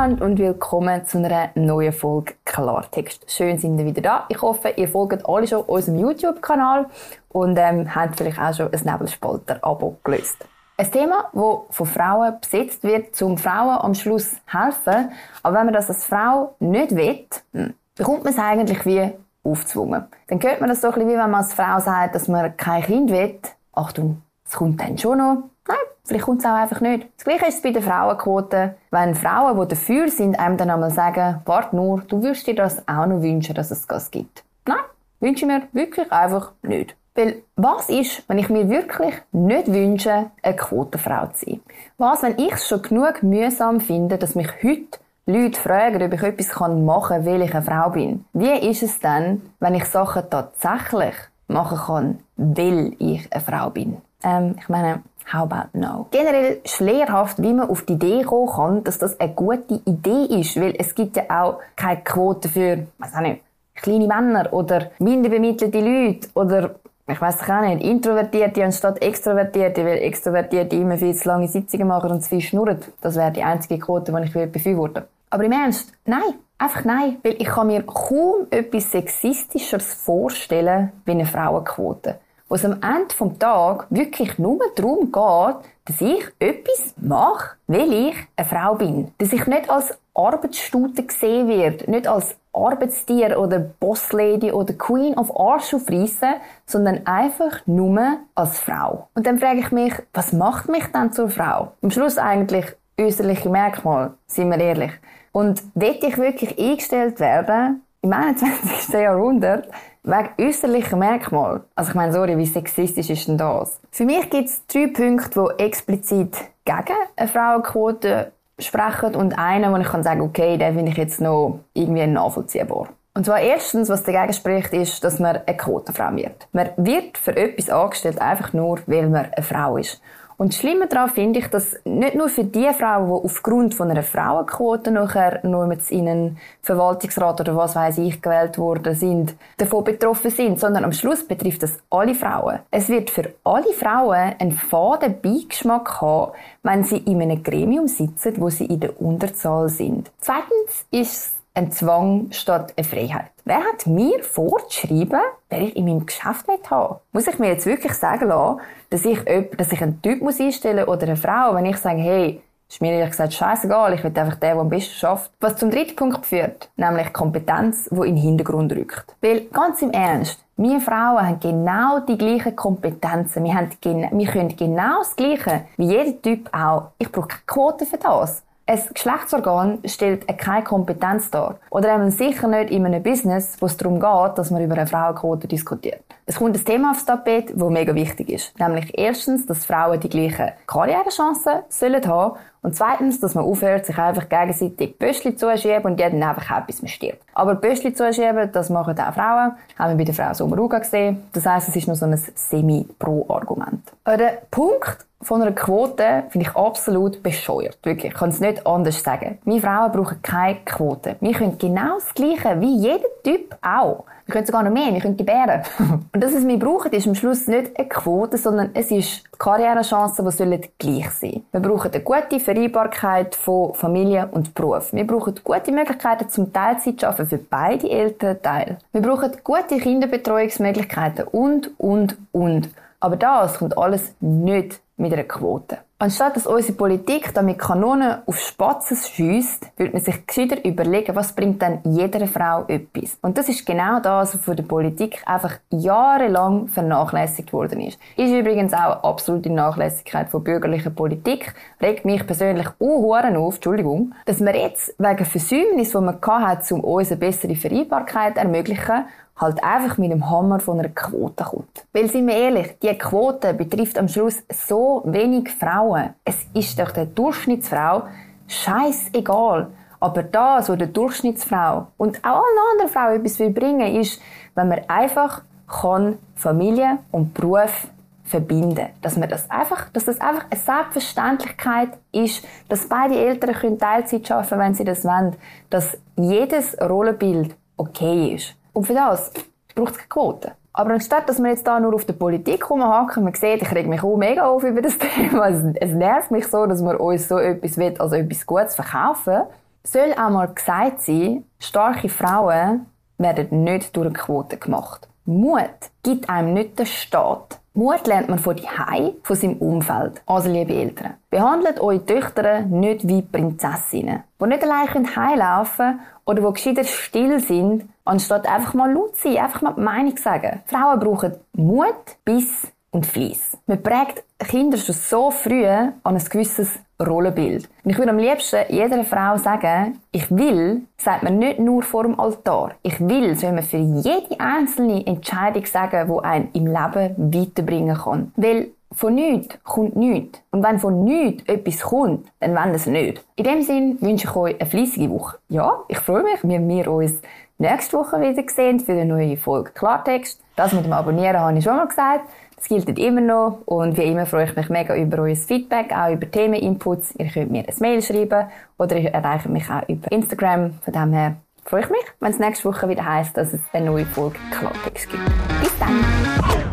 miteinander und willkommen zu einer neuen Folge Klartext. Schön sind ihr wieder da. Ich hoffe, ihr folgt alle schon unserem YouTube-Kanal und ähm, habt vielleicht auch schon ein Nebelspalter-Abo gelöst. Ein Thema, das von Frauen besetzt wird, um Frauen am Schluss helfen. Aber wenn man das als Frau nicht will, hm, bekommt man es eigentlich wie aufzwungen. Dann hört man das so ein bisschen wie wenn man als Frau sagt, dass man kein Kind will. Achtung, es kommt dann schon noch. Nein, vielleicht kommt es auch einfach nicht. Das Gleiche ist es bei der Frauenquote. Wenn Frauen, die dafür sind, einem dann einmal sagen, warte nur, du würdest dir das auch noch wünschen, dass es das gibt. Nein, wünsche ich mir wirklich einfach nicht. Weil was ist, wenn ich mir wirklich nicht wünsche, eine Quotenfrau zu sein? Was, wenn ich es schon genug mühsam finde, dass mich heute Leute fragen, ob ich etwas machen kann, weil ich eine Frau bin? Wie ist es dann, wenn ich Sachen tatsächlich machen kann, weil ich eine Frau bin? Ähm, ich meine, how about no? Generell ist lehrhaft, wie man auf die Idee kommen kann, dass das eine gute Idee ist, weil es gibt ja auch keine Quote für, was auch nicht, kleine Männer oder minder bemittelte Leute oder ich weiß auch nicht, Introvertierte anstatt Extrovertierte, weil Extrovertierte immer viel zu lange Sitzungen machen und zu viel schnurren. Das wäre die einzige Quote, die ich befürworten Aber im Ernst, nein. Einfach nein. Weil ich kann mir kaum etwas Sexistischeres vorstellen wie eine Frauenquote wo es am Ende vom Tag wirklich nur darum geht, dass ich etwas mache, weil ich eine Frau bin. Dass ich nicht als Arbeitsstute gesehen werde, nicht als Arbeitstier oder Bosslady oder Queen of Arsch aufreissen, sondern einfach nur als Frau. Und dann frage ich mich, was macht mich dann zur Frau? Am Schluss eigentlich äußerliche Merkmal, sind wir ehrlich. Und will ich wirklich eingestellt werden im 21. Jahrhundert wegen äußerlicher Merkmal. Also ich meine, sorry, wie sexistisch ist denn das? Für mich gibt es drei Punkte, die explizit gegen eine Frauenquote sprechen und einen, wo ich kann sagen, okay, den finde ich jetzt noch irgendwie nachvollziehbar. Und zwar erstens, was dagegen spricht, ist, dass man eine Quotenfrau wird. Man wird für etwas angestellt, einfach nur, weil man eine Frau ist. Und schlimmer daran finde ich, dass nicht nur für die Frauen, die aufgrund von einer Frauenquote nachher nur mit in einen Verwaltungsrat oder was weiß ich gewählt worden sind, davon betroffen sind, sondern am Schluss betrifft das alle Frauen. Es wird für alle Frauen einen faden Beigeschmack haben, wenn sie in einem Gremium sitzen, wo sie in der Unterzahl sind. Zweitens ist ein Zwang statt eine Freiheit. Wer hat mir vorgeschrieben, wer ich in meinem Geschäft haben Muss ich mir jetzt wirklich sagen lassen, dass ich, dass ich einen Typ muss einstellen oder eine Frau, wenn ich sage, hey, ist mir ehrlich gesagt scheißegal, ich will einfach den, der am besten schafft. Was zum dritten Punkt führt, nämlich Kompetenz, die in den Hintergrund rückt. Weil, ganz im Ernst, wir Frauen haben genau die gleichen Kompetenzen. Wir, haben, wir können genau das Gleiche wie jeder Typ auch. Ich brauche keine Quote für das. Ein Geschlechtsorgan stellt keine Kompetenz dar. Oder eben sicher nicht in einem Business, wo es darum geht, dass man über eine Frauenquote diskutiert. Es kommt ein Thema aufs Tapet, das mega wichtig ist. Nämlich erstens, dass Frauen die gleichen Karrierechancen sollen haben und zweitens, dass man aufhört, sich einfach gegenseitig Böschli zuschieben und jeder einfach etwas man stirbt. Aber Böschli zuschieben, das machen auch Frauen. Haben wir bei der Frau Sommaruga gesehen. Das heisst, es ist noch so ein Semi-Pro-Argument. Der Punkt, von einer Quote finde ich absolut bescheuert. Wirklich. Ich kann es nicht anders sagen. Wir Frauen brauchen keine Quote. Wir können genau das Gleiche wie jeder Typ auch. Wir können sogar noch mehr. Wir können gebären. Und das, was wir brauchen, ist am Schluss nicht eine Quote, sondern es ist die Karrierechancen, die sollen gleich sein. Wir brauchen eine gute Vereinbarkeit von Familie und Beruf. Wir brauchen gute Möglichkeiten zum Teilzeit arbeiten für beide Elternteile. Wir brauchen gute Kinderbetreuungsmöglichkeiten und, und, und. Aber das kommt alles nicht mit einer Quote. Anstatt dass unsere Politik damit Kanonen auf Spatzen schießt, würde man sich gescheiter überlegen, was bringt dann jeder Frau etwas. Und das ist genau das, was von der Politik einfach jahrelang vernachlässigt worden ist. Ist übrigens auch absolute Nachlässigkeit von bürgerlicher Politik. Regt mich persönlich unhuren auf, Entschuldigung, dass man jetzt wegen Versäumnis, die man hatte, um uns eine bessere Vereinbarkeit zu ermöglichen, halt einfach mit dem Hammer von einer Quote kommt. Weil, sind wir ehrlich, die Quote betrifft am Schluss so wenig Frauen. Es ist doch der Durchschnittsfrau scheißegal. Aber das, was der Durchschnittsfrau und auch alle anderen Frauen etwas will bringen, ist, wenn man einfach kann Familie und Beruf verbinden. Dass man das einfach, dass das einfach eine Selbstverständlichkeit ist, dass beide Eltern können Teilzeit arbeiten, wenn sie das wollen, dass jedes Rollenbild okay ist. Und für das braucht es keine Quote. Aber anstatt, dass wir jetzt da nur auf der Politik rumhaken, man sieht, ich reg mich auch mega auf über das Thema. Es, es nervt mich so, dass man uns so etwas will, also etwas Gutes verkaufen. soll auch mal gesagt sein, starke Frauen werden nicht durch eine Quote gemacht. Mut gibt einem nicht den Staat. Mut lernt man von Hai, von seinem Umfeld. Also, liebe Eltern, behandelt eure Töchter nicht wie Prinzessinnen, die nicht allein heimlaufen können oder die gescheiter still sind, anstatt einfach mal laut zu sein, einfach mal die Meinung sagen. Frauen brauchen Mut, Biss und Fleiss. Man prägt Kinder schon so früh an ein gewisses Rollenbild. Und ich würde am liebsten jeder Frau sagen, ich will, sagt man nicht nur vor dem Altar. Ich will, soll man für jede einzelne Entscheidung sagen, die einen im Leben weiterbringen kann. Weil von nichts kommt nichts. Und wenn von nichts etwas kommt, dann wollen es nicht. In dem Sinne wünsche ich euch eine fleissige Woche. Ja, ich freue mich, wenn wir uns nächste Woche wieder sehen für eine neue Folge Klartext. Das mit dem Abonnieren habe ich schon mal gesagt. Das gilt immer noch und wie immer freue ich mich mega über euer Feedback, auch über Themeninputs. Ihr könnt mir ein Mail schreiben oder ihr erreicht mich auch über Instagram. Von dem her freue ich mich, wenn es nächste Woche wieder heisst, dass es eine neue Folge Klartext gibt. Bis dann!